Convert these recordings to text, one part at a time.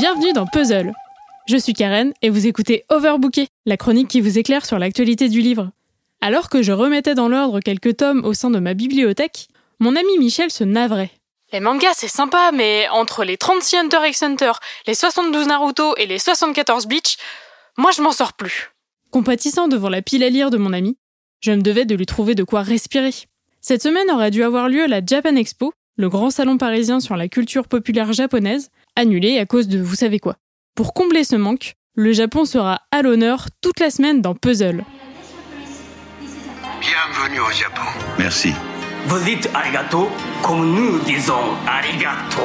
Bienvenue dans Puzzle. Je suis Karen et vous écoutez Overbooké, la chronique qui vous éclaire sur l'actualité du livre. Alors que je remettais dans l'ordre quelques tomes au sein de ma bibliothèque, mon ami Michel se navrait. Les mangas c'est sympa, mais entre les 36 Hunter x Hunter, les 72 Naruto et les 74 Bleach, moi je m'en sors plus. Compatissant devant la pile à lire de mon ami, je me devais de lui trouver de quoi respirer. Cette semaine aurait dû avoir lieu la Japan Expo, le grand salon parisien sur la culture populaire japonaise, annulé à cause de vous savez quoi. Pour combler ce manque, le Japon sera à l'honneur toute la semaine dans Puzzle. Bienvenue au Japon. Merci. Vous dites arigato comme nous disons arigato.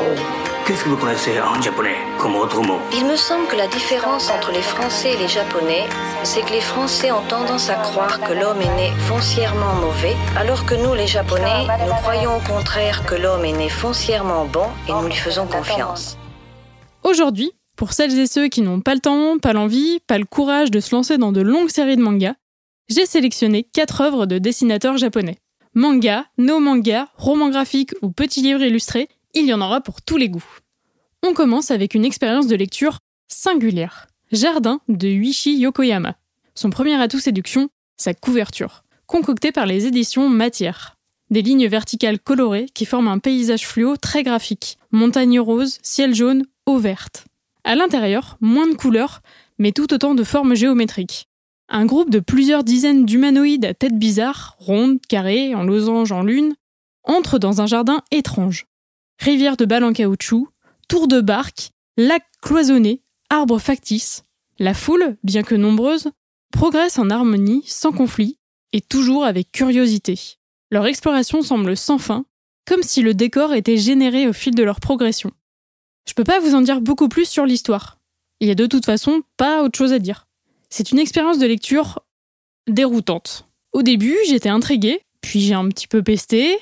Qu'est-ce que vous connaissez en japonais comme autre mot? Il me semble que la différence entre les Français et les Japonais, c'est que les Français ont tendance à croire que l'homme est né foncièrement mauvais, alors que nous, les Japonais, nous croyons au contraire que l'homme est né foncièrement bon et nous lui faisons confiance. Aujourd'hui, pour celles et ceux qui n'ont pas le temps, pas l'envie, pas le courage de se lancer dans de longues séries de mangas, j'ai sélectionné quatre œuvres de dessinateurs japonais. Manga, no-manga, roman graphique ou petit livre illustré, il y en aura pour tous les goûts. On commence avec une expérience de lecture singulière. Jardin de Yuichi Yokoyama. Son premier atout séduction, sa couverture, concoctée par les éditions Matière. Des lignes verticales colorées qui forment un paysage fluo très graphique. Montagnes roses, ciel jaune, eau verte. À l'intérieur, moins de couleurs, mais tout autant de formes géométriques. Un groupe de plusieurs dizaines d'humanoïdes à tête bizarre, rondes, carrées, en losange, en lune, entre dans un jardin étrange. Rivière de balles en caoutchouc, tour de barque, lac cloisonné, arbres factices. La foule, bien que nombreuse, progresse en harmonie, sans conflit, et toujours avec curiosité. Leur exploration semble sans fin, comme si le décor était généré au fil de leur progression. Je peux pas vous en dire beaucoup plus sur l'histoire. Il y a de toute façon pas autre chose à dire. C'est une expérience de lecture déroutante. Au début, j'étais intriguée, puis j'ai un petit peu pesté,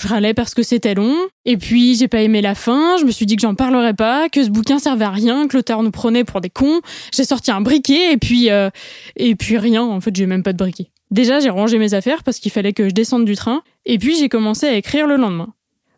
je râlais parce que c'était long, et puis j'ai pas aimé la fin, je me suis dit que j'en parlerais pas, que ce bouquin servait à rien, que l'auteur nous prenait pour des cons, j'ai sorti un briquet, et puis, euh, et puis rien, en fait j'ai même pas de briquet. Déjà j'ai rangé mes affaires parce qu'il fallait que je descende du train, et puis j'ai commencé à écrire le lendemain.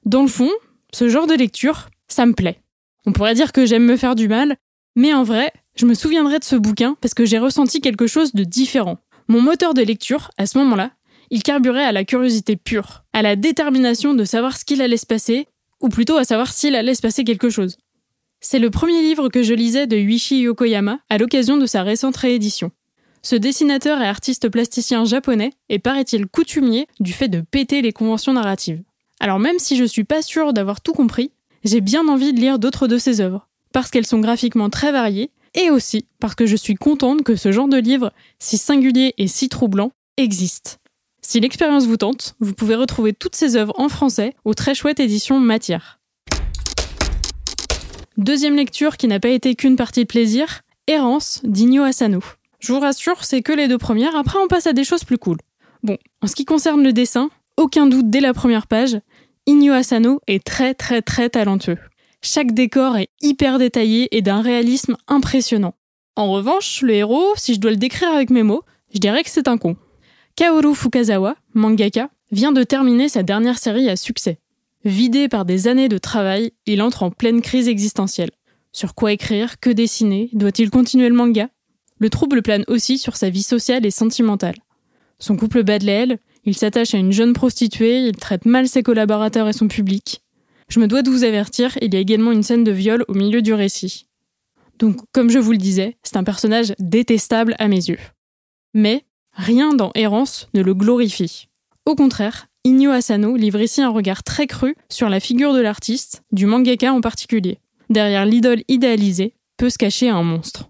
Dans le fond, ce genre de lecture, ça me plaît. On pourrait dire que j'aime me faire du mal, mais en vrai, je me souviendrai de ce bouquin parce que j'ai ressenti quelque chose de différent. Mon moteur de lecture, à ce moment-là, il carburait à la curiosité pure, à la détermination de savoir ce qu'il allait se passer, ou plutôt à savoir s'il allait se passer quelque chose. C'est le premier livre que je lisais de Yuichi Yokoyama à l'occasion de sa récente réédition. Ce dessinateur et artiste plasticien japonais est paraît-il coutumier du fait de péter les conventions narratives. Alors même si je suis pas sûre d'avoir tout compris, j'ai bien envie de lire d'autres de ses œuvres, parce qu'elles sont graphiquement très variées, et aussi parce que je suis contente que ce genre de livre, si singulier et si troublant, existe. Si l'expérience vous tente, vous pouvez retrouver toutes ces œuvres en français aux très chouettes éditions Matière. Deuxième lecture qui n'a pas été qu'une partie de plaisir, Errance d'Igno Asano. Je vous rassure, c'est que les deux premières, après on passe à des choses plus cool. Bon, en ce qui concerne le dessin, aucun doute dès la première page, Inyo Asano est très très très talentueux. Chaque décor est hyper détaillé et d'un réalisme impressionnant. En revanche, le héros, si je dois le décrire avec mes mots, je dirais que c'est un con. Kaoru Fukazawa, mangaka, vient de terminer sa dernière série à succès. Vidé par des années de travail, il entre en pleine crise existentielle. Sur quoi écrire Que dessiner Doit-il continuer le manga? Le trouble plane aussi sur sa vie sociale et sentimentale. Son couple bat de il s'attache à une jeune prostituée, il traite mal ses collaborateurs et son public. Je me dois de vous avertir, il y a également une scène de viol au milieu du récit. Donc, comme je vous le disais, c'est un personnage détestable à mes yeux. Mais rien dans Errance ne le glorifie. Au contraire, Inyo Asano livre ici un regard très cru sur la figure de l'artiste, du mangaka en particulier. Derrière l'idole idéalisée peut se cacher un monstre.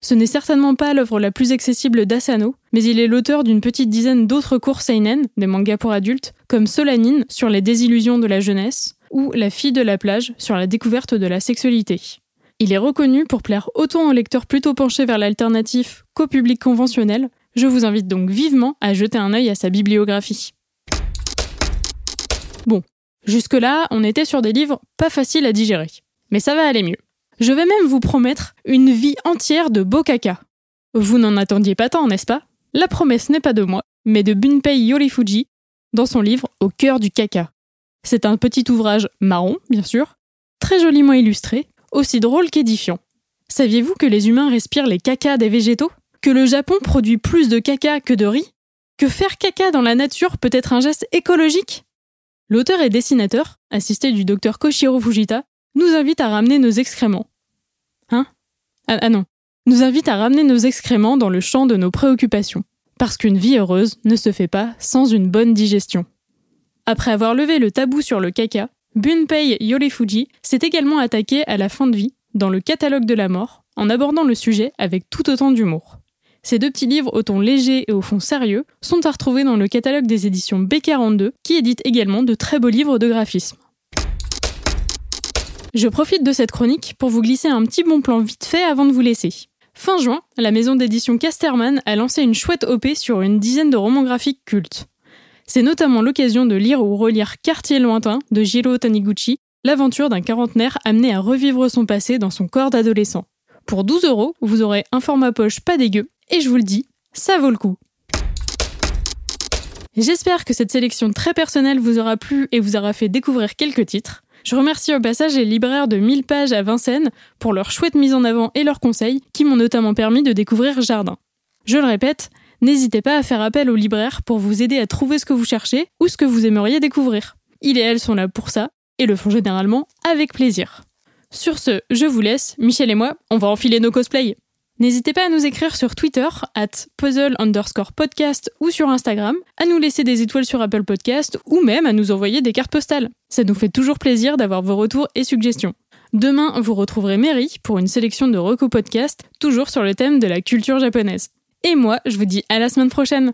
Ce n'est certainement pas l'œuvre la plus accessible d'Asano, mais il est l'auteur d'une petite dizaine d'autres cours seinen, des mangas pour adultes, comme Solanine sur les désillusions de la jeunesse, ou La fille de la plage sur la découverte de la sexualité. Il est reconnu pour plaire autant aux lecteurs plutôt penchés vers l'alternatif qu'au public conventionnel. Je vous invite donc vivement à jeter un œil à sa bibliographie. Bon, jusque-là, on était sur des livres pas faciles à digérer. Mais ça va aller mieux. Je vais même vous promettre une vie entière de beau caca. Vous n'en attendiez pas tant, n'est-ce pas? La promesse n'est pas de moi, mais de Bunpei Yorifuji, dans son livre Au cœur du caca. C'est un petit ouvrage marron, bien sûr, très joliment illustré, aussi drôle qu'édifiant. Saviez-vous que les humains respirent les cacas des végétaux? Que le Japon produit plus de caca que de riz? Que faire caca dans la nature peut être un geste écologique? L'auteur et dessinateur, assisté du docteur Koshiro Fujita, nous invite à ramener nos excréments. Hein? Ah, ah non, nous invite à ramener nos excréments dans le champ de nos préoccupations. Parce qu'une vie heureuse ne se fait pas sans une bonne digestion. Après avoir levé le tabou sur le caca, Bunpei Yorefuji s'est également attaqué à la fin de vie dans le catalogue de la mort, en abordant le sujet avec tout autant d'humour. Ces deux petits livres au ton léger et au fond sérieux sont à retrouver dans le catalogue des éditions B42, qui édite également de très beaux livres de graphisme. Je profite de cette chronique pour vous glisser un petit bon plan vite fait avant de vous laisser. Fin juin, la maison d'édition Casterman a lancé une chouette OP sur une dizaine de romans graphiques cultes. C'est notamment l'occasion de lire ou relire Quartier lointain de Jiro Taniguchi, l'aventure d'un quarantenaire amené à revivre son passé dans son corps d'adolescent. Pour 12 euros, vous aurez un format poche pas dégueu, et je vous le dis, ça vaut le coup. J'espère que cette sélection très personnelle vous aura plu et vous aura fait découvrir quelques titres. Je remercie au passage les libraires de 1000 pages à Vincennes pour leur chouette mise en avant et leurs conseils qui m'ont notamment permis de découvrir Jardin. Je le répète, n'hésitez pas à faire appel aux libraires pour vous aider à trouver ce que vous cherchez ou ce que vous aimeriez découvrir. Ils et elles sont là pour ça et le font généralement avec plaisir. Sur ce, je vous laisse, Michel et moi, on va enfiler nos cosplays. N'hésitez pas à nous écrire sur Twitter, at puzzle underscore podcast ou sur Instagram, à nous laisser des étoiles sur Apple Podcast ou même à nous envoyer des cartes postales. Ça nous fait toujours plaisir d'avoir vos retours et suggestions. Demain, vous retrouverez Mary pour une sélection de Roku Podcast, toujours sur le thème de la culture japonaise. Et moi, je vous dis à la semaine prochaine